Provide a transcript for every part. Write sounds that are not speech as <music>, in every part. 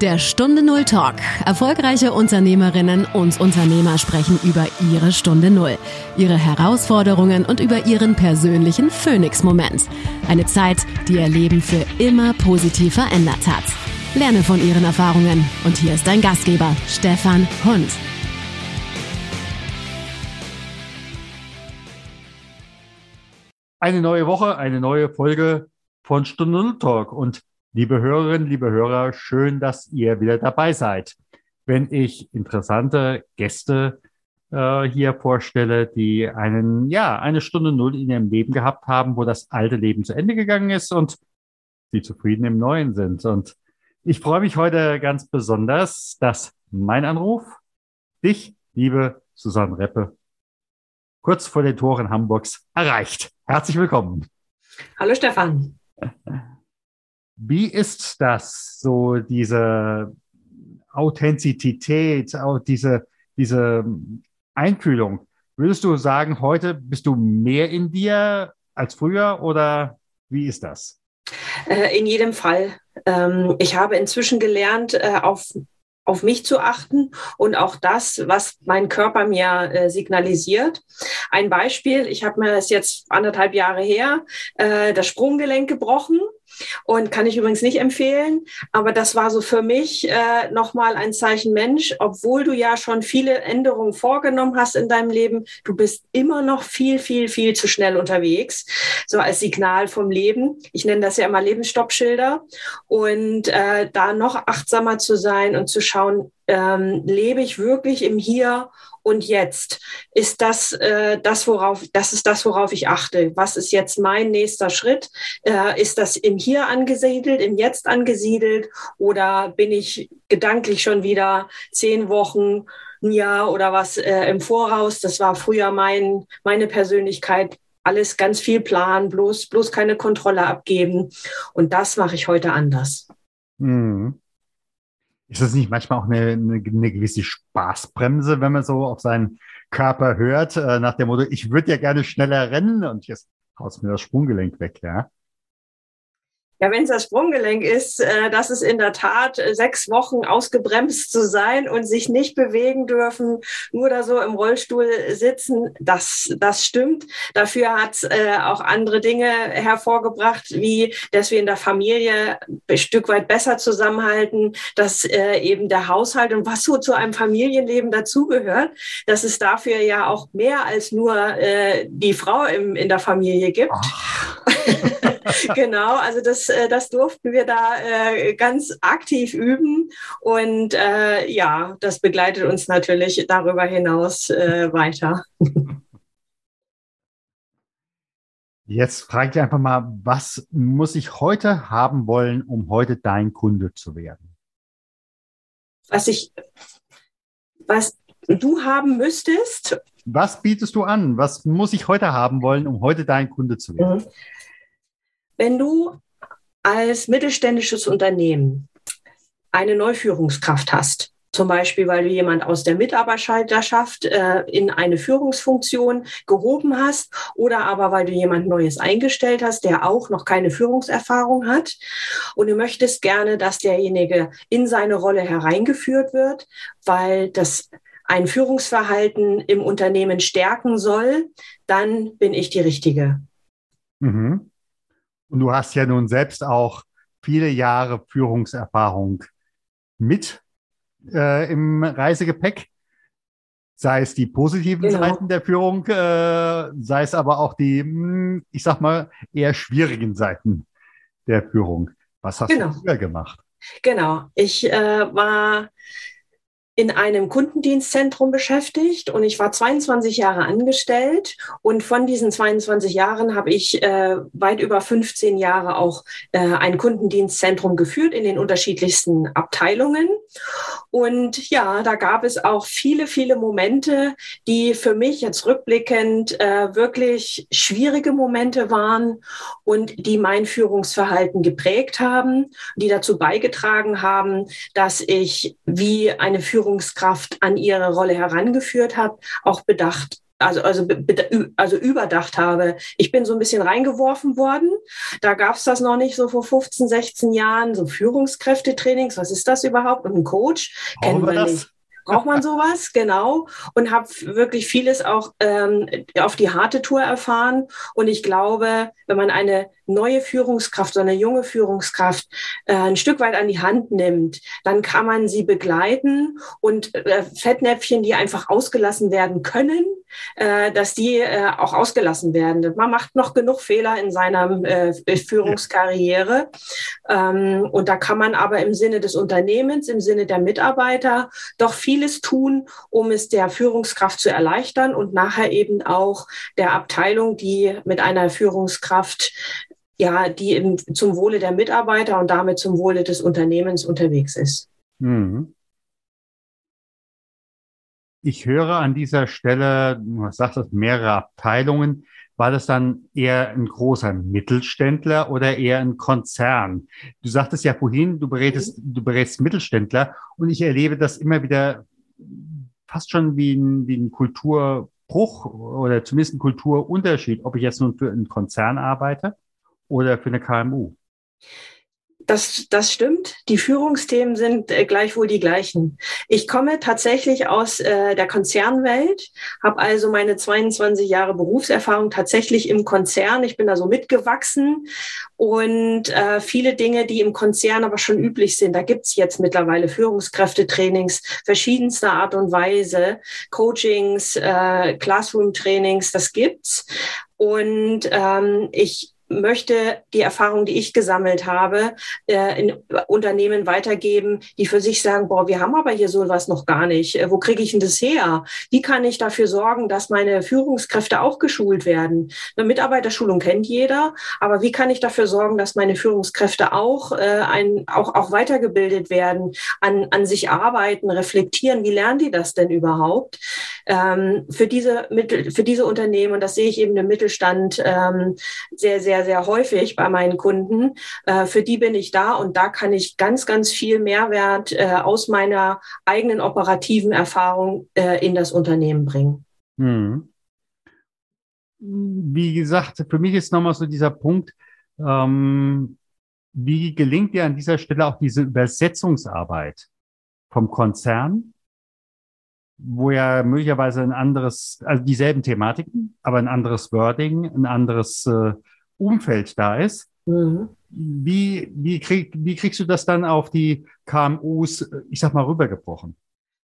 Der Stunde Null Talk. Erfolgreiche Unternehmerinnen und Unternehmer sprechen über ihre Stunde Null, ihre Herausforderungen und über ihren persönlichen Phoenix-Moment. Eine Zeit, die ihr Leben für immer positiv verändert hat. Lerne von ihren Erfahrungen. Und hier ist dein Gastgeber, Stefan Hund. Eine neue Woche, eine neue Folge von Stunde Null Talk. Und Liebe Hörerinnen, liebe Hörer, schön, dass ihr wieder dabei seid. Wenn ich interessante Gäste äh, hier vorstelle, die einen, ja, eine Stunde Null in ihrem Leben gehabt haben, wo das alte Leben zu Ende gegangen ist und sie zufrieden im Neuen sind. Und ich freue mich heute ganz besonders, dass mein Anruf dich, liebe Susanne Reppe, kurz vor den Toren Hamburgs erreicht. Herzlich willkommen. Hallo Stefan. <laughs> Wie ist das, so diese Authentizität, auch diese, diese Einfühlung? Würdest du sagen, heute bist du mehr in dir als früher oder wie ist das? Äh, in jedem Fall. Ähm, ich habe inzwischen gelernt, äh, auf auf mich zu achten und auch das, was mein Körper mir äh, signalisiert. Ein Beispiel, ich habe mir das jetzt anderthalb Jahre her, das Sprunggelenk gebrochen und kann ich übrigens nicht empfehlen. Aber das war so für mich äh, nochmal ein Zeichen Mensch, obwohl du ja schon viele Änderungen vorgenommen hast in deinem Leben, du bist immer noch viel, viel, viel zu schnell unterwegs. So als Signal vom Leben. Ich nenne das ja immer Lebensstoppschilder. Und äh, da noch achtsamer zu sein und zu schauen, ähm, lebe ich wirklich im Hier und Jetzt? Ist das äh, das, worauf, das ist das, worauf ich achte? Was ist jetzt mein nächster Schritt? Äh, ist das im Hier angesiedelt, im Jetzt angesiedelt oder bin ich gedanklich schon wieder zehn Wochen, ein Jahr oder was äh, im Voraus? Das war früher mein, meine Persönlichkeit alles ganz viel planen, bloß, bloß keine Kontrolle abgeben. Und das mache ich heute anders. Mhm. Ist das nicht manchmal auch eine, eine, eine gewisse Spaßbremse, wenn man so auf seinen Körper hört, äh, nach dem Motto, ich würde ja gerne schneller rennen und jetzt haust mir das Sprunggelenk weg, ja? Ja, wenn es das Sprunggelenk ist, äh, das ist in der Tat äh, sechs Wochen ausgebremst zu sein und sich nicht bewegen dürfen, nur da so im Rollstuhl sitzen, das, das stimmt. Dafür hat äh, auch andere Dinge hervorgebracht, wie dass wir in der Familie ein Stück weit besser zusammenhalten, dass äh, eben der Haushalt und was so zu einem Familienleben dazugehört, dass es dafür ja auch mehr als nur äh, die Frau im, in der Familie gibt. <laughs> <laughs> genau, also das, äh, das durften wir da äh, ganz aktiv üben. Und äh, ja, das begleitet uns natürlich darüber hinaus äh, weiter. Jetzt frage ich einfach mal, was muss ich heute haben wollen, um heute dein Kunde zu werden? Was ich, was du haben müsstest. Was bietest du an? Was muss ich heute haben wollen, um heute dein Kunde zu werden? Mhm. Wenn du als mittelständisches Unternehmen eine Neuführungskraft hast, zum Beispiel, weil du jemand aus der Mitarbeiterschaft äh, in eine Führungsfunktion gehoben hast oder aber weil du jemand Neues eingestellt hast, der auch noch keine Führungserfahrung hat und du möchtest gerne, dass derjenige in seine Rolle hereingeführt wird, weil das ein Führungsverhalten im Unternehmen stärken soll, dann bin ich die Richtige. Mhm. Und du hast ja nun selbst auch viele Jahre Führungserfahrung mit äh, im Reisegepäck. Sei es die positiven genau. Seiten der Führung, äh, sei es aber auch die, hm, ich sag mal, eher schwierigen Seiten der Führung. Was hast genau. du früher gemacht? Genau. Ich äh, war in einem Kundendienstzentrum beschäftigt und ich war 22 Jahre angestellt und von diesen 22 Jahren habe ich äh, weit über 15 Jahre auch äh, ein Kundendienstzentrum geführt in den unterschiedlichsten Abteilungen. Und ja, da gab es auch viele, viele Momente, die für mich jetzt rückblickend äh, wirklich schwierige Momente waren und die mein Führungsverhalten geprägt haben, die dazu beigetragen haben, dass ich wie eine Führungskraft an ihre Rolle herangeführt habe, auch bedacht also, also, also überdacht habe. Ich bin so ein bisschen reingeworfen worden. Da gab es das noch nicht so vor 15, 16 Jahren, so Führungskräftetrainings. Was ist das überhaupt? Und ein Coach kennen wir das? nicht braucht man sowas, <laughs> genau. Und habe wirklich vieles auch ähm, auf die harte Tour erfahren. Und ich glaube, wenn man eine neue Führungskraft, so eine junge Führungskraft äh, ein Stück weit an die Hand nimmt, dann kann man sie begleiten und äh, Fettnäpfchen, die einfach ausgelassen werden können, äh, dass die äh, auch ausgelassen werden. Man macht noch genug Fehler in seiner äh, Führungskarriere. Ähm, und da kann man aber im Sinne des Unternehmens, im Sinne der Mitarbeiter doch vieles tun, um es der Führungskraft zu erleichtern und nachher eben auch der Abteilung, die mit einer Führungskraft ja, die im, zum Wohle der Mitarbeiter und damit zum Wohle des Unternehmens unterwegs ist. Mhm. Ich höre an dieser Stelle, du sagst es, mehrere Abteilungen. War das dann eher ein großer Mittelständler oder eher ein Konzern? Du sagtest ja vorhin, du berätest, mhm. du berätst Mittelständler und ich erlebe das immer wieder fast schon wie ein, wie ein Kulturbruch oder zumindest ein Kulturunterschied, ob ich jetzt nun für einen Konzern arbeite oder für eine KMU? Das, das stimmt. Die Führungsthemen sind äh, gleichwohl die gleichen. Ich komme tatsächlich aus äh, der Konzernwelt, habe also meine 22 Jahre Berufserfahrung tatsächlich im Konzern. Ich bin da so mitgewachsen und äh, viele Dinge, die im Konzern aber schon üblich sind. Da gibt's jetzt mittlerweile Führungskräftetrainings verschiedenster Art und Weise, Coachings, äh, Classroom-Trainings, das gibt's. Und ähm, ich möchte die Erfahrung, die ich gesammelt habe, äh, in Unternehmen weitergeben, die für sich sagen, boah, wir haben aber hier sowas noch gar nicht. Äh, wo kriege ich denn das her? Wie kann ich dafür sorgen, dass meine Führungskräfte auch geschult werden? Eine Mitarbeiterschulung kennt jeder, aber wie kann ich dafür sorgen, dass meine Führungskräfte auch, äh, ein, auch, auch weitergebildet werden, an, an sich arbeiten, reflektieren? Wie lernen die das denn überhaupt? Ähm, für diese Mittel, für diese Unternehmen, und das sehe ich eben im Mittelstand ähm, sehr, sehr sehr, sehr häufig bei meinen Kunden. Äh, für die bin ich da und da kann ich ganz, ganz viel Mehrwert äh, aus meiner eigenen operativen Erfahrung äh, in das Unternehmen bringen. Hm. Wie gesagt, für mich ist nochmal so dieser Punkt, ähm, wie gelingt dir an dieser Stelle auch diese Übersetzungsarbeit vom Konzern, wo ja möglicherweise ein anderes, also dieselben Thematiken, aber ein anderes Wording, ein anderes äh, Umfeld da ist. Mhm. Wie, wie, krieg, wie kriegst du das dann auf die KMUs, ich sag mal, rübergebrochen?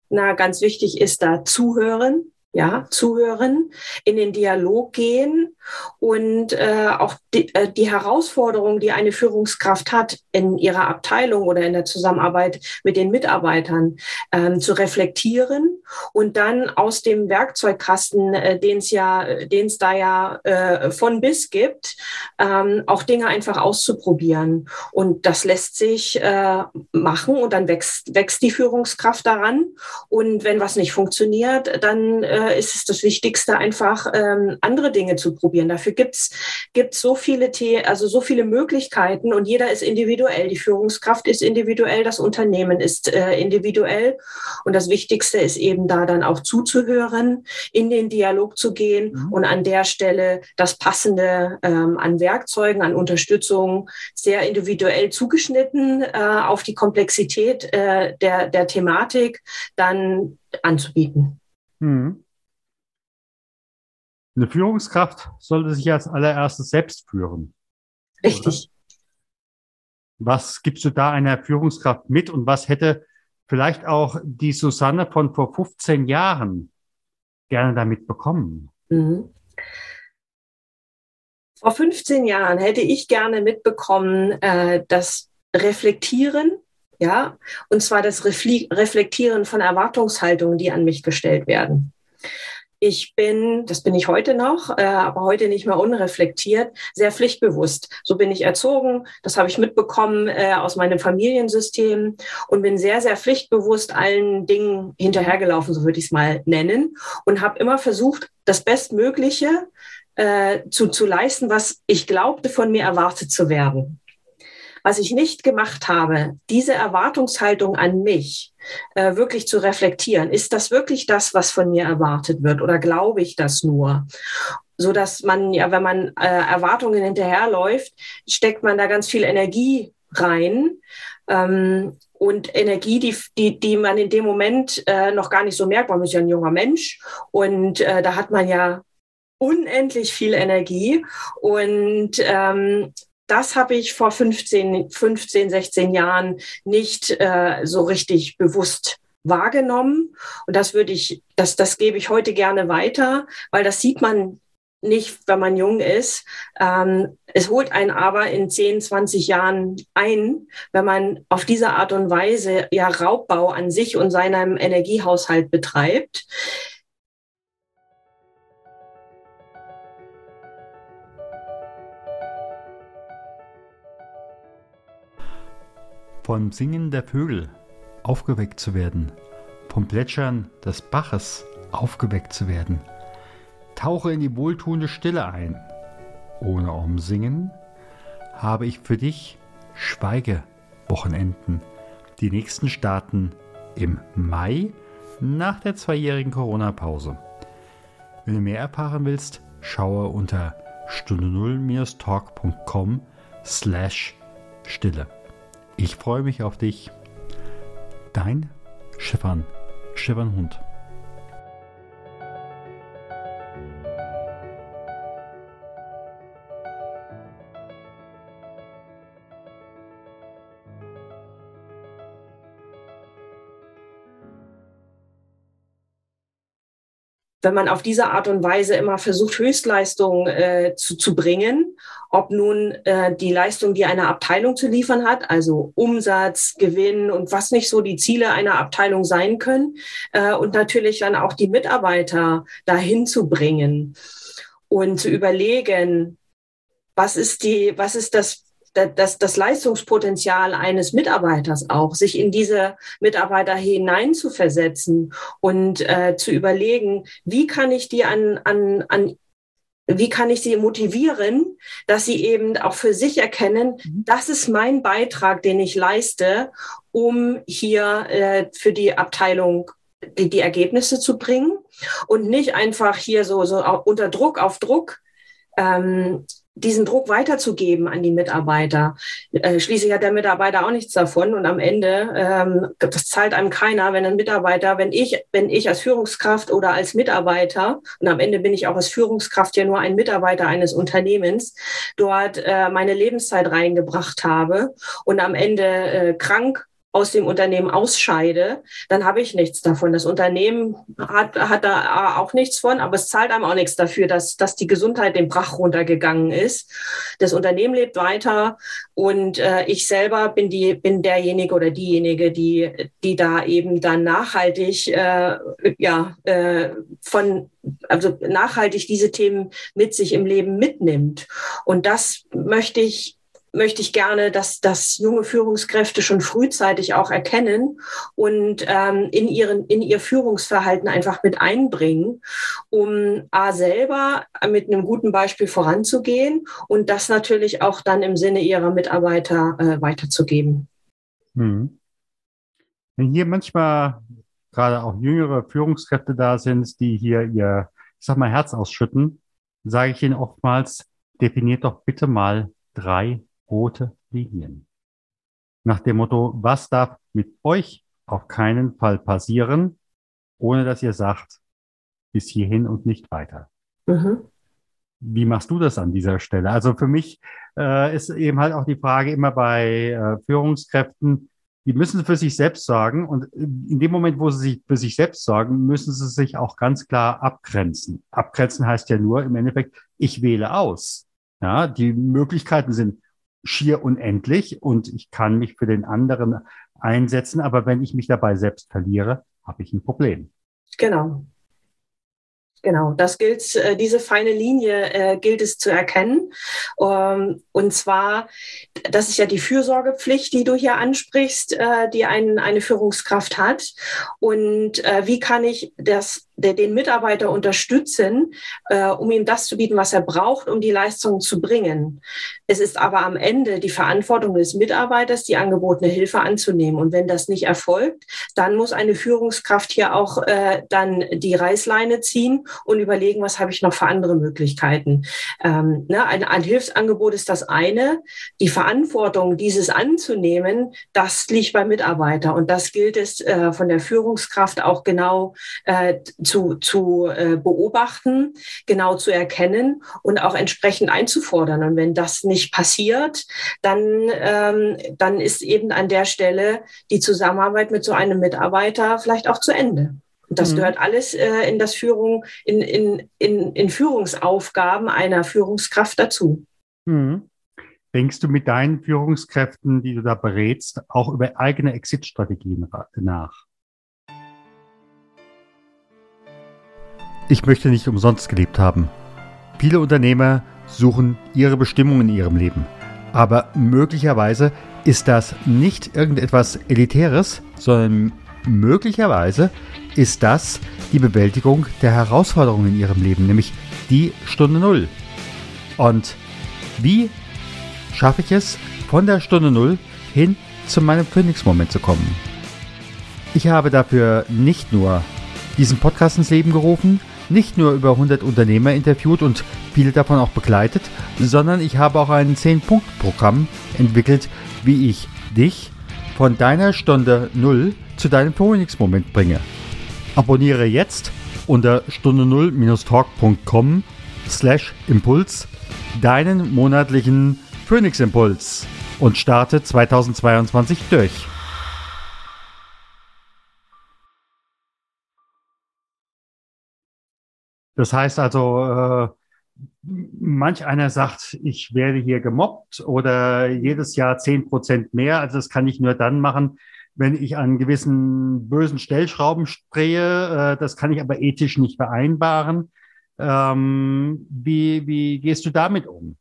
Na, ganz wichtig ist da zuhören, ja, zuhören, in den Dialog gehen und äh, auch die, äh, die Herausforderungen, die eine Führungskraft hat in ihrer Abteilung oder in der Zusammenarbeit mit den Mitarbeitern, ähm, zu reflektieren und dann aus dem Werkzeugkasten, äh, den es ja, den es da ja äh, von bis gibt, ähm, auch Dinge einfach auszuprobieren. Und das lässt sich äh, machen und dann wächst, wächst die Führungskraft daran. Und wenn was nicht funktioniert, dann äh, äh, ist es das Wichtigste, einfach ähm, andere Dinge zu probieren. Dafür gibt's gibt's so viele, The also so viele Möglichkeiten und jeder ist individuell. Die Führungskraft ist individuell, das Unternehmen ist äh, individuell. Und das Wichtigste ist eben da dann auch zuzuhören, in den Dialog zu gehen mhm. und an der Stelle das Passende ähm, an Werkzeugen, an Unterstützung sehr individuell zugeschnitten äh, auf die Komplexität äh, der, der Thematik dann anzubieten. Mhm. Eine Führungskraft sollte sich als allererstes selbst führen. Richtig. Oder? Was gibst du da einer Führungskraft mit und was hätte vielleicht auch die Susanne von vor 15 Jahren gerne damit bekommen? Mhm. Vor 15 Jahren hätte ich gerne mitbekommen, äh, das Reflektieren, ja, und zwar das Reflektieren von Erwartungshaltungen, die an mich gestellt werden. Ich bin, das bin ich heute noch, äh, aber heute nicht mehr unreflektiert, sehr pflichtbewusst. So bin ich erzogen, das habe ich mitbekommen äh, aus meinem Familiensystem und bin sehr, sehr pflichtbewusst allen Dingen hinterhergelaufen, so würde ich es mal nennen, und habe immer versucht, das Bestmögliche äh, zu, zu leisten, was ich glaubte, von mir erwartet zu werden. Was ich nicht gemacht habe, diese Erwartungshaltung an mich äh, wirklich zu reflektieren. Ist das wirklich das, was von mir erwartet wird oder glaube ich das nur? so dass man ja, wenn man äh, Erwartungen hinterherläuft, steckt man da ganz viel Energie rein. Ähm, und Energie, die, die, die man in dem Moment äh, noch gar nicht so merkt. Man ist ja ein junger Mensch und äh, da hat man ja unendlich viel Energie. Und ähm, das habe ich vor 15, 15, 16 Jahren nicht äh, so richtig bewusst wahrgenommen. Und das würde ich, das, das gebe ich heute gerne weiter, weil das sieht man nicht, wenn man jung ist. Ähm, es holt einen aber in 10, 20 Jahren ein, wenn man auf diese Art und Weise ja Raubbau an sich und seinem Energiehaushalt betreibt. Vom Singen der Vögel aufgeweckt zu werden, vom Plätschern des Baches aufgeweckt zu werden – Tauche in die wohltuende Stille ein. Ohne Umsingen habe ich für dich Schweigewochenenden. Die nächsten starten im Mai nach der zweijährigen Corona-Pause. Wenn du mehr erfahren willst, schaue unter stunde 0-talk.com slash Stille. Ich freue mich auf dich. Dein Schiffern, Schiffern Hund. wenn man auf diese Art und Weise immer versucht, Höchstleistungen äh, zu, zu bringen, ob nun äh, die Leistung, die eine Abteilung zu liefern hat, also Umsatz, Gewinn und was nicht so die Ziele einer Abteilung sein können, äh, und natürlich dann auch die Mitarbeiter dahin zu bringen und zu überlegen, was ist die, was ist das das, das Leistungspotenzial eines Mitarbeiters auch, sich in diese Mitarbeiter hineinzuversetzen und äh, zu überlegen, wie kann ich die an, an, an wie kann ich sie motivieren, dass sie eben auch für sich erkennen, mhm. das ist mein Beitrag, den ich leiste, um hier äh, für die Abteilung die, die Ergebnisse zu bringen und nicht einfach hier so, so unter Druck auf Druck ähm, diesen Druck weiterzugeben an die Mitarbeiter. Äh, schließlich hat der Mitarbeiter auch nichts davon und am Ende, ähm, das zahlt einem keiner, wenn ein Mitarbeiter, wenn ich, wenn ich als Führungskraft oder als Mitarbeiter, und am Ende bin ich auch als Führungskraft ja nur ein Mitarbeiter eines Unternehmens, dort äh, meine Lebenszeit reingebracht habe und am Ende äh, krank aus dem Unternehmen ausscheide, dann habe ich nichts davon. Das Unternehmen hat, hat da auch nichts von, aber es zahlt einem auch nichts dafür, dass, dass die Gesundheit den Brach runtergegangen ist. Das Unternehmen lebt weiter und äh, ich selber bin die bin derjenige oder diejenige, die die da eben dann nachhaltig äh, ja äh, von also nachhaltig diese Themen mit sich im Leben mitnimmt. Und das möchte ich möchte ich gerne, dass, dass junge Führungskräfte schon frühzeitig auch erkennen und ähm, in, ihren, in ihr Führungsverhalten einfach mit einbringen, um A selber mit einem guten Beispiel voranzugehen und das natürlich auch dann im Sinne ihrer Mitarbeiter äh, weiterzugeben. Hm. Wenn hier manchmal gerade auch jüngere Führungskräfte da sind, die hier ihr, ich sag mal, Herz ausschütten, sage ich ihnen oftmals, definiert doch bitte mal drei rote Linien. Nach dem Motto, was darf mit euch auf keinen Fall passieren, ohne dass ihr sagt, bis hierhin und nicht weiter. Mhm. Wie machst du das an dieser Stelle? Also für mich äh, ist eben halt auch die Frage immer bei äh, Führungskräften, die müssen für sich selbst sagen und in dem Moment, wo sie sich für sich selbst sagen, müssen sie sich auch ganz klar abgrenzen. Abgrenzen heißt ja nur im Endeffekt, ich wähle aus. Ja, die Möglichkeiten sind schier unendlich und ich kann mich für den anderen einsetzen, aber wenn ich mich dabei selbst verliere, habe ich ein Problem. Genau. Genau, das gilt, äh, diese feine Linie äh, gilt es zu erkennen. Ähm, und zwar, das ist ja die Fürsorgepflicht, die du hier ansprichst, äh, die ein, eine Führungskraft hat. Und wie kann ich das den Mitarbeiter unterstützen, äh, um ihm das zu bieten, was er braucht, um die Leistung zu bringen. Es ist aber am Ende die Verantwortung des Mitarbeiters, die angebotene Hilfe anzunehmen. Und wenn das nicht erfolgt, dann muss eine Führungskraft hier auch äh, dann die Reißleine ziehen und überlegen, was habe ich noch für andere Möglichkeiten. Ähm, ne, ein, ein Hilfsangebot ist das eine. Die Verantwortung, dieses anzunehmen, das liegt beim Mitarbeiter. Und das gilt es äh, von der Führungskraft auch genau äh, zu, zu äh, beobachten, genau zu erkennen und auch entsprechend einzufordern. Und wenn das nicht passiert, dann, ähm, dann ist eben an der Stelle die Zusammenarbeit mit so einem Mitarbeiter vielleicht auch zu Ende. Und das mhm. gehört alles äh, in das Führung, in, in, in, in Führungsaufgaben einer Führungskraft dazu. Mhm. Denkst du mit deinen Führungskräften, die du da berätst, auch über eigene Exit-Strategien nach? Ich möchte nicht umsonst gelebt haben. Viele Unternehmer suchen ihre Bestimmung in ihrem Leben. Aber möglicherweise ist das nicht irgendetwas Elitäres, sondern möglicherweise ist das die Bewältigung der Herausforderungen in ihrem Leben, nämlich die Stunde Null. Und wie schaffe ich es, von der Stunde Null hin zu meinem Phoenix-Moment zu kommen? Ich habe dafür nicht nur diesen Podcast ins Leben gerufen, nicht nur über 100 Unternehmer interviewt und viele davon auch begleitet, sondern ich habe auch ein 10-Punkt-Programm entwickelt, wie ich dich von deiner Stunde 0 zu deinem Phoenix-Moment bringe. Abonniere jetzt unter stunde 0-talk.com slash Impuls deinen monatlichen Phoenix-Impuls und starte 2022 durch. Das heißt also, äh, manch einer sagt, ich werde hier gemobbt oder jedes Jahr zehn Prozent mehr. Also das kann ich nur dann machen, wenn ich an gewissen bösen Stellschrauben drehe. Äh, das kann ich aber ethisch nicht vereinbaren. Ähm, wie, wie gehst du damit um?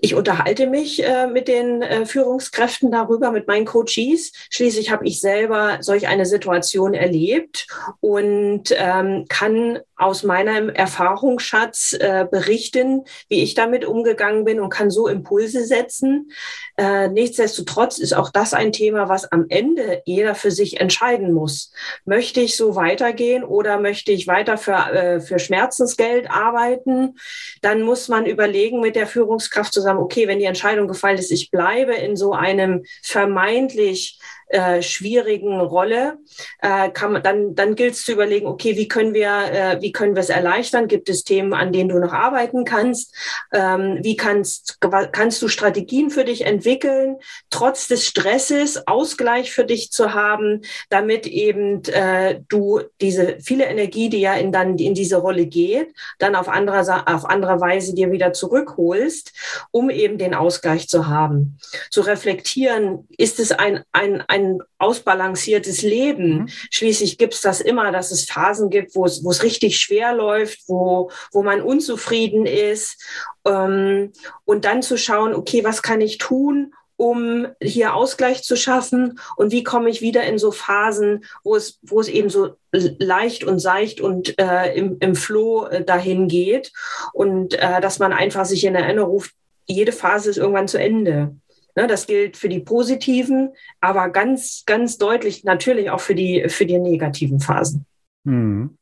Ich unterhalte mich äh, mit den äh, Führungskräften darüber, mit meinen Coaches. Schließlich habe ich selber solch eine Situation erlebt und ähm, kann aus meinem Erfahrungsschatz äh, berichten, wie ich damit umgegangen bin und kann so Impulse setzen. Äh, nichtsdestotrotz ist auch das ein Thema, was am Ende jeder für sich entscheiden muss. Möchte ich so weitergehen oder möchte ich weiter für, äh, für Schmerzensgeld arbeiten? Dann muss man überlegen mit der Führungskraft zusammen, okay, wenn die Entscheidung gefallen ist, ich bleibe in so einem vermeintlich äh, schwierigen Rolle, äh, kann man, dann, dann gilt es zu überlegen, okay, wie können wir, äh, wie können wir es erleichtern? Gibt es Themen, an denen du noch arbeiten kannst? Ähm, wie kannst, kannst du Strategien für dich entwickeln, trotz des Stresses Ausgleich für dich zu haben, damit eben äh, du diese viele Energie, die ja in, dann in diese Rolle geht, dann auf andere, auf andere Weise dir wieder zurückholst, um eben den Ausgleich zu haben. Zu reflektieren, ist es ein, ein, ein ein ausbalanciertes Leben. Mhm. Schließlich gibt es das immer, dass es Phasen gibt, wo es, richtig schwer läuft, wo, wo man unzufrieden ist. Ähm, und dann zu schauen, okay, was kann ich tun, um hier Ausgleich zu schaffen und wie komme ich wieder in so Phasen, wo es, wo es eben so leicht und seicht und äh, im, im Flow äh, dahin geht und äh, dass man einfach sich in Erinnerung ruft, jede Phase ist irgendwann zu Ende. Ne, das gilt für die positiven, aber ganz, ganz deutlich natürlich auch für die, für die negativen Phasen. Hm.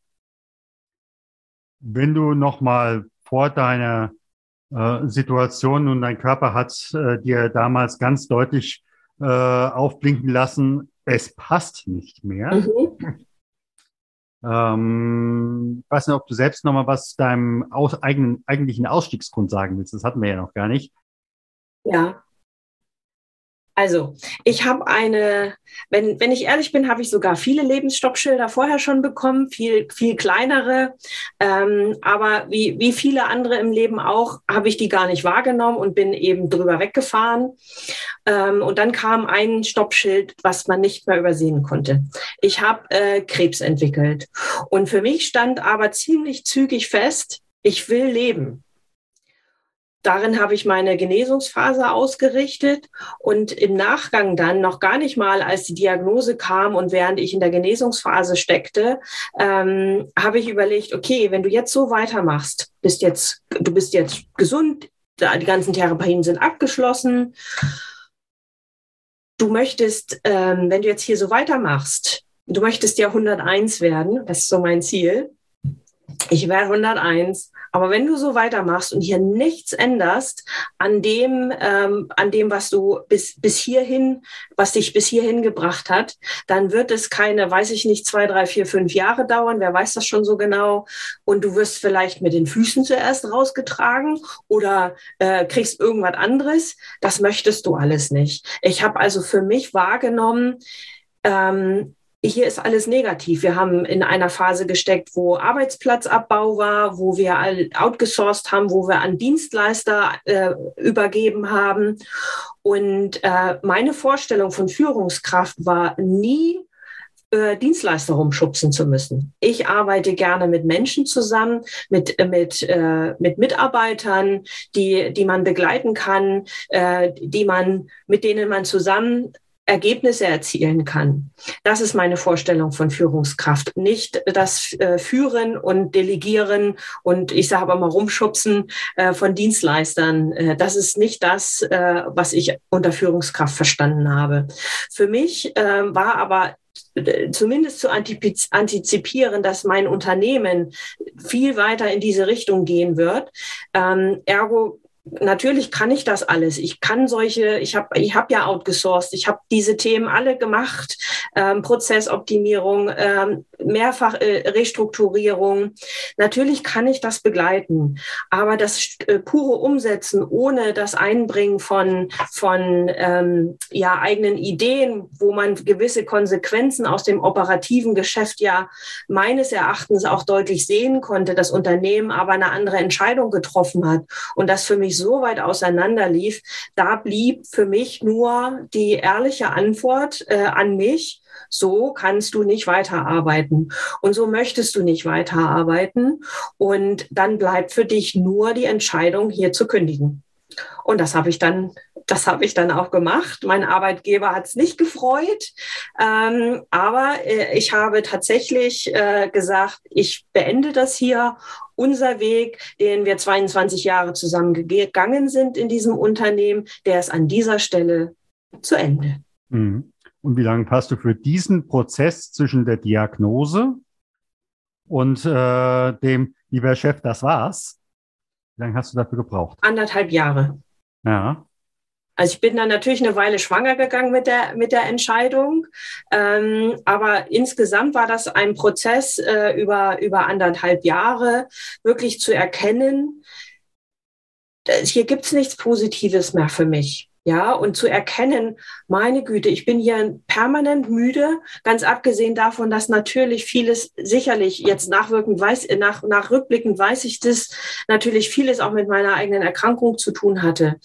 Wenn du nochmal vor deiner äh, Situation und dein Körper hat äh, dir damals ganz deutlich äh, aufblinken lassen, es passt nicht mehr. Mhm. <laughs> Ähm, ich weiß nicht, ob du selbst nochmal was deinem aus, eigenen, eigentlichen Ausstiegsgrund sagen willst. Das hatten wir ja noch gar nicht. Ja, also, ich habe eine, wenn, wenn ich ehrlich bin, habe ich sogar viele Lebensstoppschilder vorher schon bekommen, viel, viel kleinere. Ähm, aber wie, wie viele andere im Leben auch, habe ich die gar nicht wahrgenommen und bin eben drüber weggefahren. Ähm, und dann kam ein Stoppschild, was man nicht mehr übersehen konnte. Ich habe äh, Krebs entwickelt. Und für mich stand aber ziemlich zügig fest, ich will leben. Darin habe ich meine Genesungsphase ausgerichtet und im Nachgang dann noch gar nicht mal, als die Diagnose kam und während ich in der Genesungsphase steckte, ähm, habe ich überlegt, okay, wenn du jetzt so weitermachst, bist jetzt, du bist jetzt gesund, die ganzen Therapien sind abgeschlossen. Du möchtest, ähm, wenn du jetzt hier so weitermachst, du möchtest ja 101 werden, das ist so mein Ziel. Ich werde 101 aber wenn du so weitermachst und hier nichts änderst an dem, ähm, an dem, was du bis, bis hierhin, was dich bis hierhin gebracht hat, dann wird es keine, weiß ich nicht, zwei, drei, vier, fünf Jahre dauern. Wer weiß das schon so genau? Und du wirst vielleicht mit den Füßen zuerst rausgetragen oder äh, kriegst irgendwas anderes. Das möchtest du alles nicht. Ich habe also für mich wahrgenommen, ähm, hier ist alles negativ. Wir haben in einer Phase gesteckt, wo Arbeitsplatzabbau war, wo wir outgesourced haben, wo wir an Dienstleister äh, übergeben haben. Und äh, meine Vorstellung von Führungskraft war nie, äh, Dienstleister rumschubsen zu müssen. Ich arbeite gerne mit Menschen zusammen, mit, mit, äh, mit Mitarbeitern, die, die man begleiten kann, äh, die man, mit denen man zusammen Ergebnisse erzielen kann. Das ist meine Vorstellung von Führungskraft. Nicht das äh, Führen und Delegieren und ich sage aber mal rumschubsen äh, von Dienstleistern. Äh, das ist nicht das, was ich unter Führungskraft verstanden habe. Für mich war aber zumindest zu antizipieren, dass mein Unternehmen viel weiter in diese Richtung gehen wird. Ähm, ergo natürlich kann ich das alles. Ich kann solche, ich habe ich hab ja outgesourced, ich habe diese Themen alle gemacht, ähm, Prozessoptimierung, ähm, mehrfach äh, Restrukturierung. Natürlich kann ich das begleiten, aber das äh, pure Umsetzen ohne das Einbringen von, von ähm, ja, eigenen Ideen, wo man gewisse Konsequenzen aus dem operativen Geschäft ja meines Erachtens auch deutlich sehen konnte, das Unternehmen aber eine andere Entscheidung getroffen hat und das für mich so weit auseinander lief, da blieb für mich nur die ehrliche Antwort äh, an mich, so kannst du nicht weiterarbeiten und so möchtest du nicht weiterarbeiten und dann bleibt für dich nur die Entscheidung, hier zu kündigen. Und das habe ich dann, das habe ich dann auch gemacht. Mein Arbeitgeber hat es nicht gefreut, ähm, aber äh, ich habe tatsächlich äh, gesagt, ich beende das hier. Unser Weg, den wir 22 Jahre zusammen gegangen sind in diesem Unternehmen, der ist an dieser Stelle zu Ende. Mhm. Und wie lange hast du für diesen Prozess zwischen der Diagnose und äh, dem, lieber Chef, das war's? Wie lange hast du dafür gebraucht? Anderthalb Jahre. Ja. Also ich bin dann natürlich eine Weile schwanger gegangen mit der, mit der Entscheidung. Ähm, aber insgesamt war das ein Prozess äh, über, über anderthalb Jahre, wirklich zu erkennen, hier gibt's nichts Positives mehr für mich. Ja, und zu erkennen, meine Güte, ich bin hier permanent müde, ganz abgesehen davon, dass natürlich vieles sicherlich jetzt nachwirkend weiß, nach, nachrückblickend weiß ich das, natürlich vieles auch mit meiner eigenen Erkrankung zu tun hatte.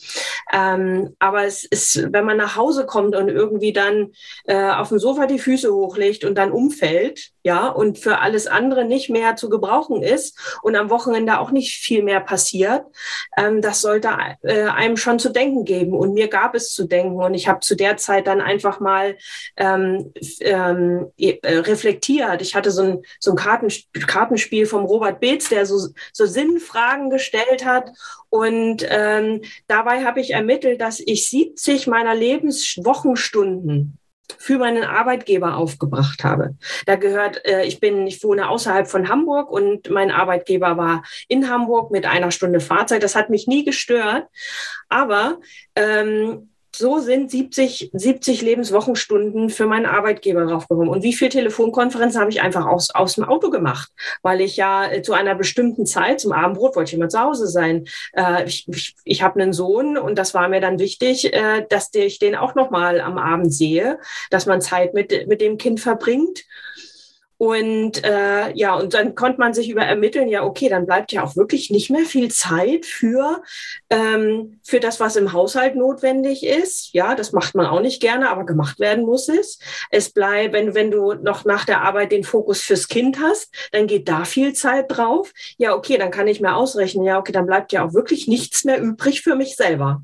Ähm, aber es ist, wenn man nach Hause kommt und irgendwie dann äh, auf dem Sofa die Füße hochlegt und dann umfällt, ja, und für alles andere nicht mehr zu gebrauchen ist und am Wochenende auch nicht viel mehr passiert, ähm, das sollte äh, einem schon zu denken geben. Und mir gab es zu denken. Und ich habe zu der Zeit dann einfach mal ähm, ähm, äh, reflektiert. Ich hatte so ein, so ein Kartenspiel, Kartenspiel vom Robert Beetz, der so, so Sinnfragen gestellt hat. Und ähm, dabei habe ich ermittelt, dass ich 70 meiner Lebenswochenstunden für meinen Arbeitgeber aufgebracht habe. Da gehört, äh, ich bin, ich wohne außerhalb von Hamburg und mein Arbeitgeber war in Hamburg mit einer Stunde Fahrzeit. Das hat mich nie gestört. Aber ähm, so sind 70, 70 Lebenswochenstunden für meinen Arbeitgeber draufgekommen. Und wie viele Telefonkonferenzen habe ich einfach aus, aus dem Auto gemacht? Weil ich ja äh, zu einer bestimmten Zeit, zum Abendbrot, wollte ich immer zu Hause sein. Äh, ich ich, ich habe einen Sohn und das war mir dann wichtig, äh, dass ich den auch nochmal am Abend sehe, dass man Zeit mit, mit dem Kind verbringt. Und äh, ja, und dann konnte man sich über ermitteln, ja, okay, dann bleibt ja auch wirklich nicht mehr viel Zeit für, ähm, für das, was im Haushalt notwendig ist. Ja, das macht man auch nicht gerne, aber gemacht werden muss es. Es bleibt, wenn, wenn du noch nach der Arbeit den Fokus fürs Kind hast, dann geht da viel Zeit drauf. Ja, okay, dann kann ich mir ausrechnen, ja, okay, dann bleibt ja auch wirklich nichts mehr übrig für mich selber.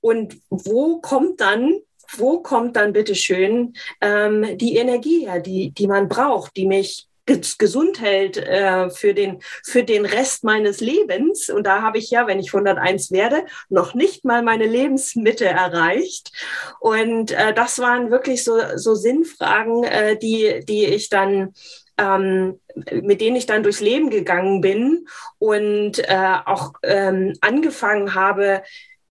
Und wo kommt dann wo kommt dann bitte schön ähm, die Energie her, die, die man braucht, die mich gesund hält äh, für, den, für den Rest meines Lebens. Und da habe ich ja, wenn ich 101 werde, noch nicht mal meine Lebensmitte erreicht. Und äh, das waren wirklich so, so Sinnfragen, äh, die, die ich dann ähm, mit denen ich dann durchs Leben gegangen bin und äh, auch ähm, angefangen habe,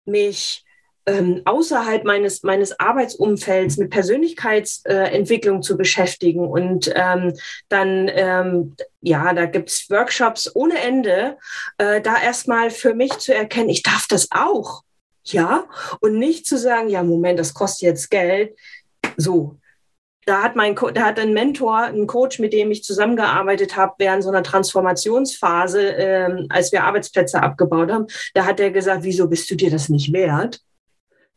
mich ähm, außerhalb meines, meines Arbeitsumfelds mit Persönlichkeitsentwicklung äh, zu beschäftigen. Und ähm, dann, ähm, ja, da gibt's Workshops ohne Ende, äh, da erstmal für mich zu erkennen, ich darf das auch. Ja, und nicht zu sagen, ja, Moment, das kostet jetzt Geld. So, da hat mein da hat ein Mentor, ein Coach, mit dem ich zusammengearbeitet habe während so einer Transformationsphase, ähm, als wir Arbeitsplätze abgebaut haben, da hat er gesagt, wieso bist du dir das nicht wert?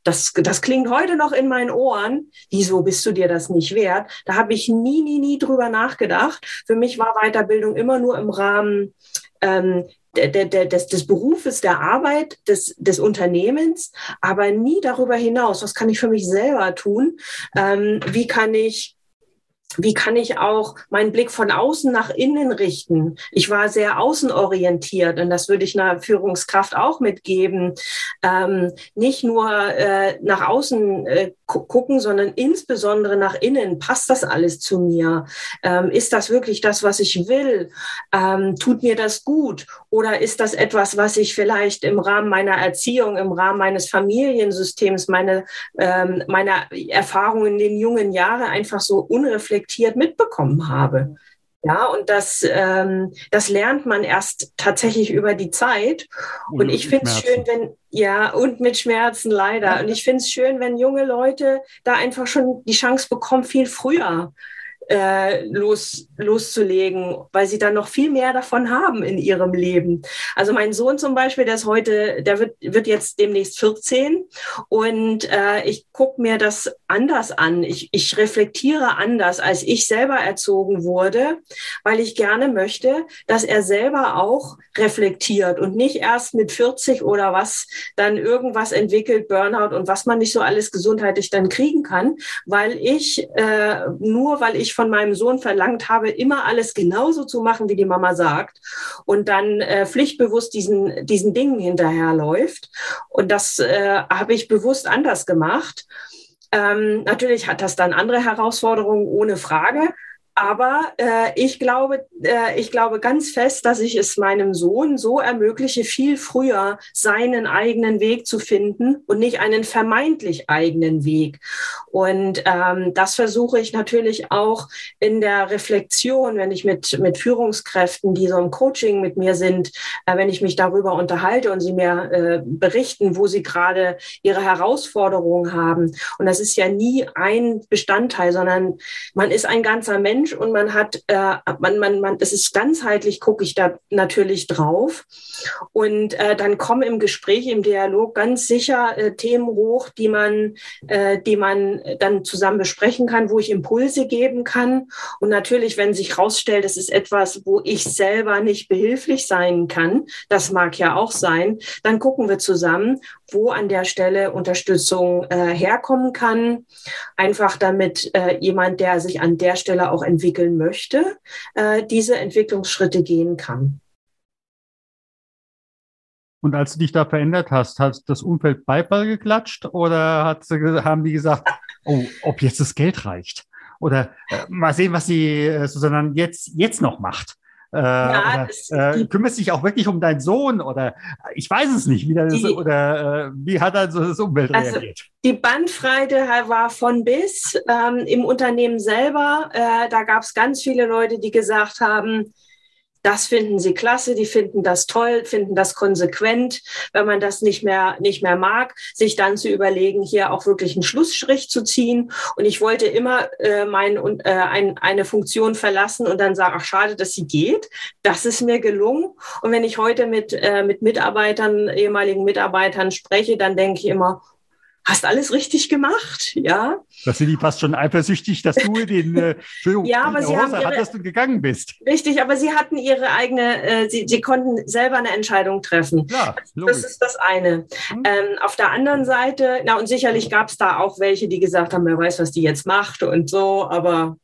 Das, das klingt heute noch in meinen Ohren. Wieso bist du dir das nicht wert? Da habe ich nie, nie, nie drüber nachgedacht. Für mich war Weiterbildung immer nur im Rahmen ähm, des, des Berufes, der Arbeit, des, des Unternehmens, aber nie darüber hinaus. Was kann ich für mich selber tun? Ähm, wie kann ich wie kann ich auch meinen Blick von außen nach innen richten? Ich war sehr außenorientiert und das würde ich einer Führungskraft auch mitgeben. Ähm, nicht nur äh, nach außen äh, gucken, sondern insbesondere nach innen. Passt das alles zu mir? Ähm, ist das wirklich das, was ich will? Ähm, tut mir das gut? Oder ist das etwas, was ich vielleicht im Rahmen meiner Erziehung, im Rahmen meines Familiensystems, meine, ähm, meiner Erfahrungen in den jungen Jahren einfach so unreflektiert mitbekommen habe? Ja, und das, ähm, das lernt man erst tatsächlich über die Zeit. Und, und ich finde es schön, wenn, ja, und mit Schmerzen leider. <laughs> Und ich finde es schön, wenn junge Leute da einfach schon die Chance bekommen, viel früher äh, los, loszulegen, weil sie dann noch viel mehr davon haben in ihrem Leben. Also mein Sohn zum Beispiel, der ist heute, der wird, wird jetzt demnächst 14 und äh, ich gucke mir das anders an. Ich, ich reflektiere anders, als ich selber erzogen wurde, weil ich gerne möchte, dass er selber auch reflektiert und nicht erst mit 40 oder was dann irgendwas entwickelt, Burnout und was man nicht so alles gesundheitlich dann kriegen kann, weil ich äh, nur, weil ich von meinem Sohn verlangt habe, immer alles genauso zu machen, wie die Mama sagt und dann äh, pflichtbewusst diesen, diesen Dingen hinterherläuft. Und das äh, habe ich bewusst anders gemacht. Ähm, natürlich hat das dann andere Herausforderungen, ohne Frage. Aber äh, ich glaube, äh, ich glaube ganz fest, dass ich es meinem Sohn so ermögliche, viel früher seinen eigenen Weg zu finden und nicht einen vermeintlich eigenen Weg. Und ähm, das versuche ich natürlich auch in der Reflexion, wenn ich mit mit Führungskräften, die so im Coaching mit mir sind, äh, wenn ich mich darüber unterhalte und sie mir äh, berichten, wo sie gerade ihre Herausforderungen haben. Und das ist ja nie ein Bestandteil, sondern man ist ein ganzer Mensch Mensch und man hat, äh, man, man, man, es ist ganzheitlich, gucke ich da natürlich drauf. Und äh, dann kommen im Gespräch, im Dialog ganz sicher äh, Themen hoch, die man, äh, die man dann zusammen besprechen kann, wo ich Impulse geben kann. Und natürlich, wenn sich herausstellt, es ist etwas, wo ich selber nicht behilflich sein kann, das mag ja auch sein, dann gucken wir zusammen, wo an der Stelle Unterstützung äh, herkommen kann. Einfach damit äh, jemand, der sich an der Stelle auch entwickeln möchte, äh, diese Entwicklungsschritte gehen kann. Und als du dich da verändert hast, hat das Umfeld Beifall geklatscht oder hat, haben die gesagt, <laughs> oh, ob jetzt das Geld reicht? Oder äh, mal sehen, was sie äh, Susanne jetzt, jetzt noch macht. Äh, ja, oder, äh, kümmerst dich auch wirklich um deinen Sohn oder ich weiß es nicht, wie das, die, oder äh, wie hat also das Umwelt also reagiert? Die Bandbreite war von bis. Ähm, Im Unternehmen selber, äh, da gab es ganz viele Leute, die gesagt haben, das finden sie klasse, die finden das toll, finden das konsequent. Wenn man das nicht mehr, nicht mehr mag, sich dann zu überlegen, hier auch wirklich einen Schlussstrich zu ziehen. Und ich wollte immer äh, mein, äh, ein, eine Funktion verlassen und dann sagen, ach schade, dass sie geht. Das ist mir gelungen. Und wenn ich heute mit, äh, mit Mitarbeitern, ehemaligen Mitarbeitern spreche, dann denke ich immer, hast alles richtig gemacht, ja. Das sind die fast schon eifersüchtig, dass du den äh, ja, aber sie haben ihre, hattest und gegangen bist. Richtig, aber sie hatten ihre eigene, äh, sie, sie konnten selber eine Entscheidung treffen. Ja, logisch. Das ist das eine. Mhm. Ähm, auf der anderen Seite, na und sicherlich gab es da auch welche, die gesagt haben, wer weiß, was die jetzt macht und so, aber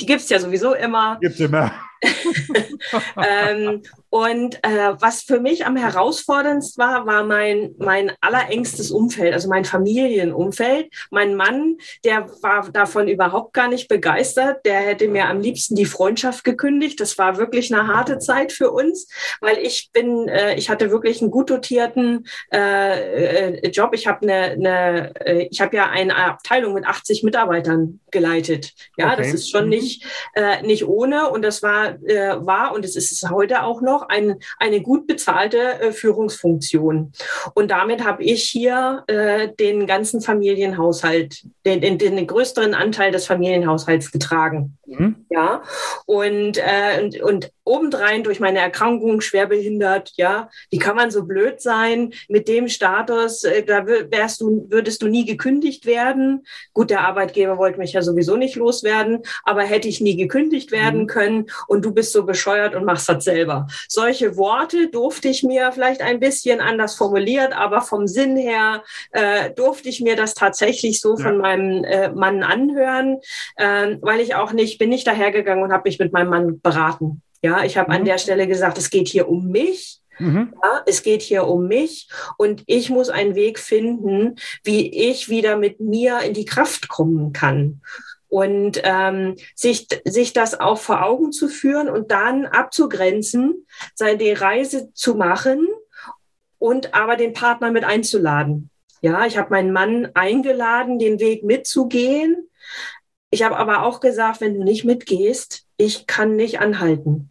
die gibt es ja sowieso immer. Gibt es immer. <laughs> <laughs> ähm, und äh, was für mich am herausforderndsten war, war mein, mein allerengstes Umfeld, also mein Familienumfeld. Mein Mann, der war davon überhaupt gar nicht begeistert. Der hätte mir am liebsten die Freundschaft gekündigt. Das war wirklich eine harte Zeit für uns, weil ich bin, äh, ich hatte wirklich einen gut dotierten äh, äh Job. Ich habe eine, eine, äh, ich habe ja eine Abteilung mit 80 Mitarbeitern geleitet. Ja, okay. das ist schon mhm. nicht, äh, nicht ohne und das war, äh, war und es ist es heute auch noch ein, eine gut bezahlte äh, Führungsfunktion. Und damit habe ich hier äh, den ganzen Familienhaushalt, den, den, den größeren Anteil des Familienhaushalts getragen. Mhm. Ja, und, äh, und, und obendrein durch meine Erkrankung schwer behindert, ja, wie kann man so blöd sein mit dem Status, äh, da wärst du, würdest du nie gekündigt werden. Gut, der Arbeitgeber wollte mich ja sowieso nicht loswerden, aber hätte ich nie gekündigt werden mhm. können und du bist so bescheuert und machst das selber. Solche Worte durfte ich mir vielleicht ein bisschen anders formuliert, aber vom Sinn her äh, durfte ich mir das tatsächlich so ja. von meinem äh, Mann anhören, äh, weil ich auch nicht, bin nicht dahergegangen und habe mich mit meinem Mann beraten. Ja, ich habe mhm. an der Stelle gesagt, es geht hier um mich. Mhm. Ja, es geht hier um mich und ich muss einen Weg finden, wie ich wieder mit mir in die Kraft kommen kann. Und ähm, sich, sich das auch vor Augen zu führen und dann abzugrenzen, seine Reise zu machen und aber den Partner mit einzuladen. Ja, ich habe meinen Mann eingeladen, den Weg mitzugehen. Ich habe aber auch gesagt, wenn du nicht mitgehst, ich kann nicht anhalten.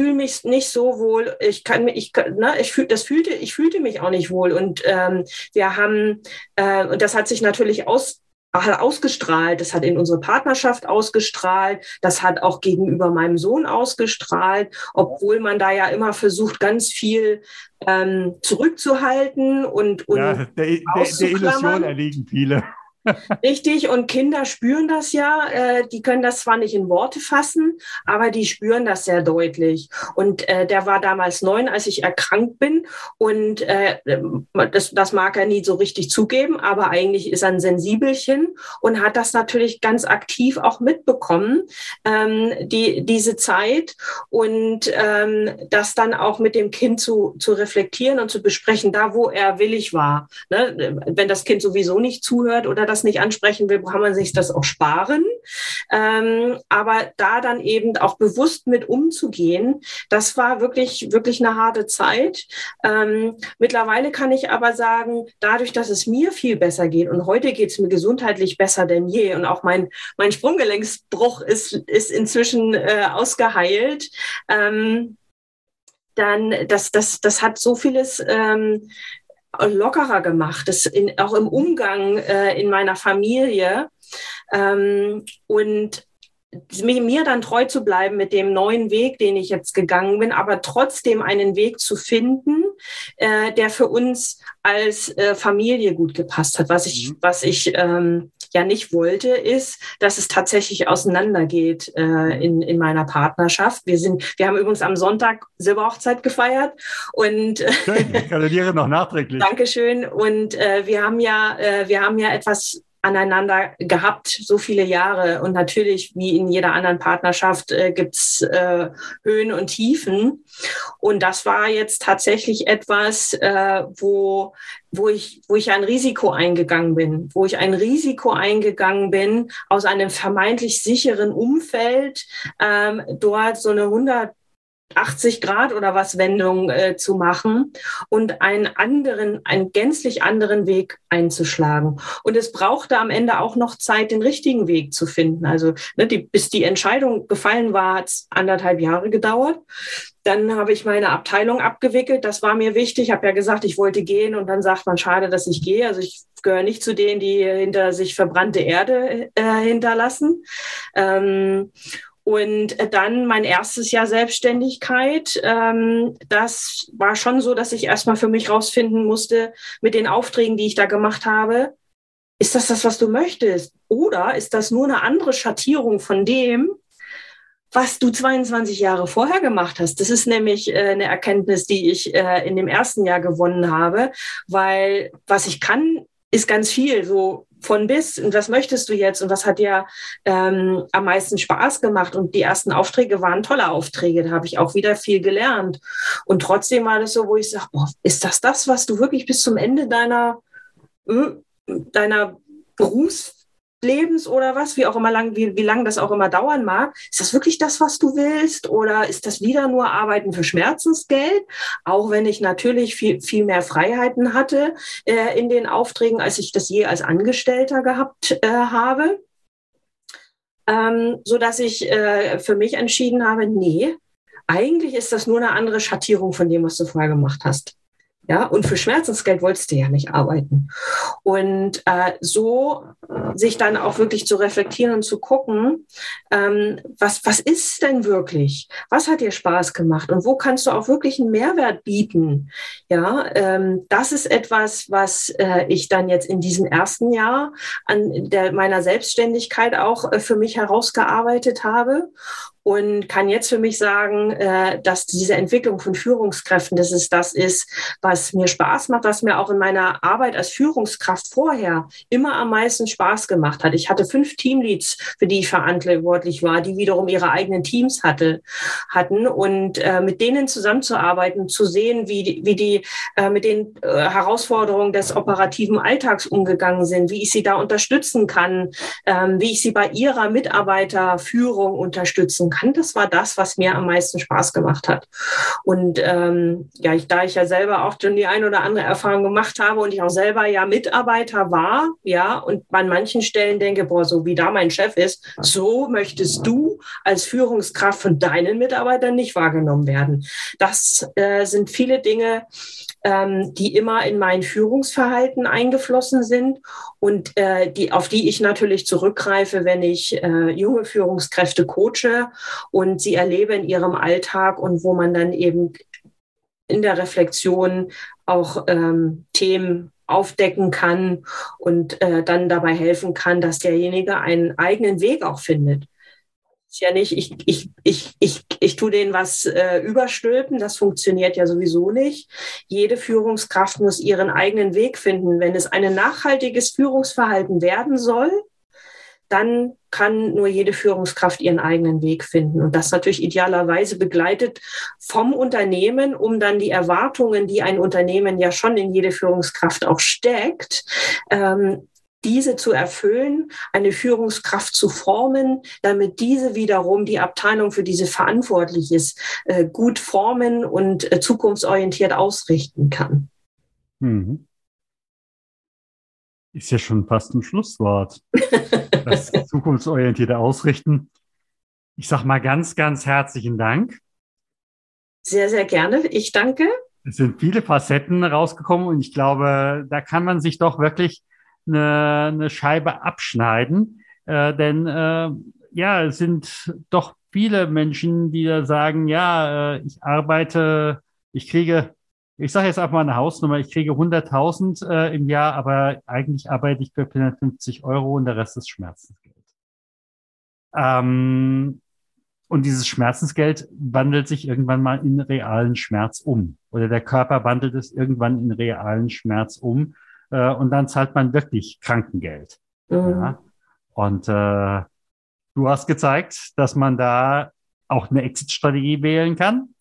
Ich fühle mich nicht so wohl. Ich kann ich ne, ich fühl, das fühlte ich fühlte mich auch nicht wohl und ähm, wir haben äh, und das hat sich natürlich aus ausgestrahlt, das hat in unsere Partnerschaft ausgestrahlt, das hat auch gegenüber meinem Sohn ausgestrahlt, obwohl man da ja immer versucht, ganz viel ähm, zurückzuhalten und, und ja, der, der, der Illusion erliegen viele. Richtig, und Kinder spüren das ja. Äh, die können das zwar nicht in Worte fassen, aber die spüren das sehr deutlich. Und äh, der war damals neun, als ich erkrankt bin. Und äh, das, das mag er nie so richtig zugeben, aber eigentlich ist er ein Sensibelchen und hat das natürlich ganz aktiv auch mitbekommen, ähm, die, diese Zeit. Und ähm, das dann auch mit dem Kind zu, zu reflektieren und zu besprechen, da wo er willig war. Ne? Wenn das Kind sowieso nicht zuhört oder das nicht ansprechen will, kann man sich das auch sparen. Ähm, aber da dann eben auch bewusst mit umzugehen, das war wirklich, wirklich eine harte Zeit. Ähm, mittlerweile kann ich aber sagen, dadurch, dass es mir viel besser geht und heute geht es mir gesundheitlich besser denn je und auch mein, mein Sprunggelenksbruch ist, ist inzwischen äh, ausgeheilt. Ähm, dann das, das, das hat so vieles ähm, lockerer gemacht, das in, auch im Umgang äh, in meiner Familie. Ähm, und mir dann treu zu bleiben mit dem neuen Weg, den ich jetzt gegangen bin, aber trotzdem einen Weg zu finden, äh, der für uns als äh, Familie gut gepasst hat. Was ich, mhm. was ich ähm, ja nicht wollte, ist, dass es tatsächlich auseinandergeht äh, in, in meiner Partnerschaft. Wir sind, wir haben übrigens am Sonntag Silberhochzeit gefeiert und äh, Schön, ich gratuliere noch nachträglich. <laughs> Dankeschön. Und äh, wir haben ja, äh, wir haben ja etwas aneinander gehabt, so viele Jahre. Und natürlich, wie in jeder anderen Partnerschaft, äh, gibt's äh, Höhen und Tiefen. Und das war jetzt tatsächlich etwas, äh, wo, wo, ich, wo ich ein Risiko eingegangen bin, wo ich ein Risiko eingegangen bin, aus einem vermeintlich sicheren Umfeld ähm, dort so eine 100 80 Grad oder was Wendung äh, zu machen und einen anderen, einen gänzlich anderen Weg einzuschlagen. Und es brauchte am Ende auch noch Zeit, den richtigen Weg zu finden. Also ne, die, bis die Entscheidung gefallen war, hat es anderthalb Jahre gedauert. Dann habe ich meine Abteilung abgewickelt. Das war mir wichtig. Ich habe ja gesagt, ich wollte gehen und dann sagt man, schade, dass ich gehe. Also ich gehöre nicht zu denen, die hinter sich verbrannte Erde äh, hinterlassen. Ähm, und dann mein erstes Jahr Selbstständigkeit. Ähm, das war schon so, dass ich erstmal für mich rausfinden musste mit den Aufträgen, die ich da gemacht habe. Ist das das, was du möchtest? Oder ist das nur eine andere Schattierung von dem, was du 22 Jahre vorher gemacht hast. Das ist nämlich äh, eine Erkenntnis, die ich äh, in dem ersten Jahr gewonnen habe, weil was ich kann, ist ganz viel. So von bis und was möchtest du jetzt und was hat dir ähm, am meisten Spaß gemacht? Und die ersten Aufträge waren tolle Aufträge, da habe ich auch wieder viel gelernt. Und trotzdem war das so, wo ich sage, ist das das, was du wirklich bis zum Ende deiner äh, deiner Berufs Lebens oder was, wie auch immer lang, wie, wie lang das auch immer dauern mag. Ist das wirklich das, was du willst? Oder ist das wieder nur Arbeiten für Schmerzensgeld? Auch wenn ich natürlich viel, viel mehr Freiheiten hatte äh, in den Aufträgen, als ich das je als Angestellter gehabt äh, habe. Ähm, so dass ich äh, für mich entschieden habe, nee, eigentlich ist das nur eine andere Schattierung von dem, was du vorher gemacht hast. Ja, und für Schmerzensgeld wolltest du ja nicht arbeiten. Und äh, so sich dann auch wirklich zu reflektieren und zu gucken, ähm, was, was ist denn wirklich? Was hat dir Spaß gemacht? Und wo kannst du auch wirklich einen Mehrwert bieten? Ja, ähm, das ist etwas, was äh, ich dann jetzt in diesem ersten Jahr an der, meiner Selbstständigkeit auch äh, für mich herausgearbeitet habe und kann jetzt für mich sagen, äh, dass diese Entwicklung von Führungskräften, dass es das ist, was mir Spaß macht, was mir auch in meiner Arbeit als Führungskraft vorher immer am meisten Spaß gemacht hat. Ich hatte fünf Teamleads, für die ich verantwortlich war, die wiederum ihre eigenen Teams hatte, hatten und äh, mit denen zusammenzuarbeiten, zu sehen, wie die, wie die äh, mit den äh, Herausforderungen des operativen Alltags umgegangen sind, wie ich sie da unterstützen kann, ähm, wie ich sie bei ihrer Mitarbeiterführung unterstützen kann, das war das, was mir am meisten Spaß gemacht hat. Und ähm, ja, ich, da ich ja selber auch schon die ein oder andere Erfahrung gemacht habe und ich auch selber ja Mitarbeiter war, ja, und an manchen Stellen denke, boah, so wie da mein Chef ist, so möchtest du als Führungskraft von deinen Mitarbeitern nicht wahrgenommen werden. Das äh, sind viele Dinge, ähm, die immer in mein Führungsverhalten eingeflossen sind und äh, die, auf die ich natürlich zurückgreife, wenn ich äh, junge Führungskräfte coache und sie erlebe in ihrem Alltag und wo man dann eben in der Reflexion auch ähm, Themen aufdecken kann und äh, dann dabei helfen kann, dass derjenige einen eigenen Weg auch findet ist ja nicht, ich, ich, ich, ich, ich tue denen was äh, überstülpen, das funktioniert ja sowieso nicht. Jede Führungskraft muss ihren eigenen Weg finden. Wenn es ein nachhaltiges Führungsverhalten werden soll, dann kann nur jede Führungskraft ihren eigenen Weg finden. Und das natürlich idealerweise begleitet vom Unternehmen, um dann die Erwartungen, die ein Unternehmen ja schon in jede Führungskraft auch steckt, ähm, diese zu erfüllen, eine Führungskraft zu formen, damit diese wiederum die Abteilung, für diese verantwortlich ist, äh, gut formen und äh, zukunftsorientiert ausrichten kann. Mhm. Ist ja schon fast ein Schlusswort. <laughs> Das zukunftsorientierte Ausrichten. Ich sage mal ganz, ganz herzlichen Dank. Sehr, sehr gerne. Ich danke. Es sind viele Facetten rausgekommen und ich glaube, da kann man sich doch wirklich eine, eine Scheibe abschneiden. Äh, denn äh, ja, es sind doch viele Menschen, die da sagen, ja, äh, ich arbeite, ich kriege, ich sage jetzt einfach mal eine Hausnummer, ich kriege 100.000 äh, im Jahr, aber eigentlich arbeite ich für 450 Euro und der Rest ist Schmerzensgeld. Ähm, und dieses Schmerzensgeld wandelt sich irgendwann mal in realen Schmerz um. Oder der Körper wandelt es irgendwann in realen Schmerz um äh, und dann zahlt man wirklich Krankengeld. Mhm. Ja. Und äh, du hast gezeigt, dass man da auch eine Exit-Strategie wählen kann,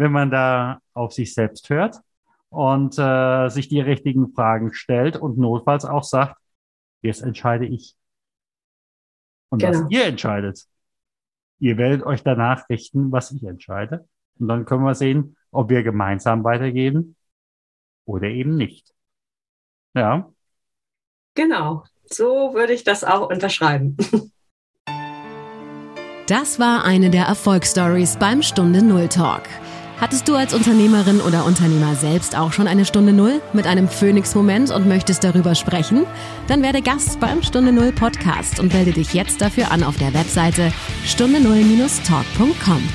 wenn man da auf sich selbst hört und äh, sich die richtigen Fragen stellt und notfalls auch sagt, jetzt entscheide ich. Und genau. was ihr entscheidet, ihr werdet euch danach richten, was ich entscheide. Und dann können wir sehen, ob wir gemeinsam weitergehen oder eben nicht. Ja. Genau. So würde ich das auch unterschreiben. Das war eine der Erfolgsstories beim Stunde Null Talk. Hattest du als Unternehmerin oder Unternehmer selbst auch schon eine Stunde Null mit einem Phoenix-Moment und möchtest darüber sprechen? Dann werde Gast beim Stunde Null Podcast und melde dich jetzt dafür an auf der Webseite stunde null-talk.com.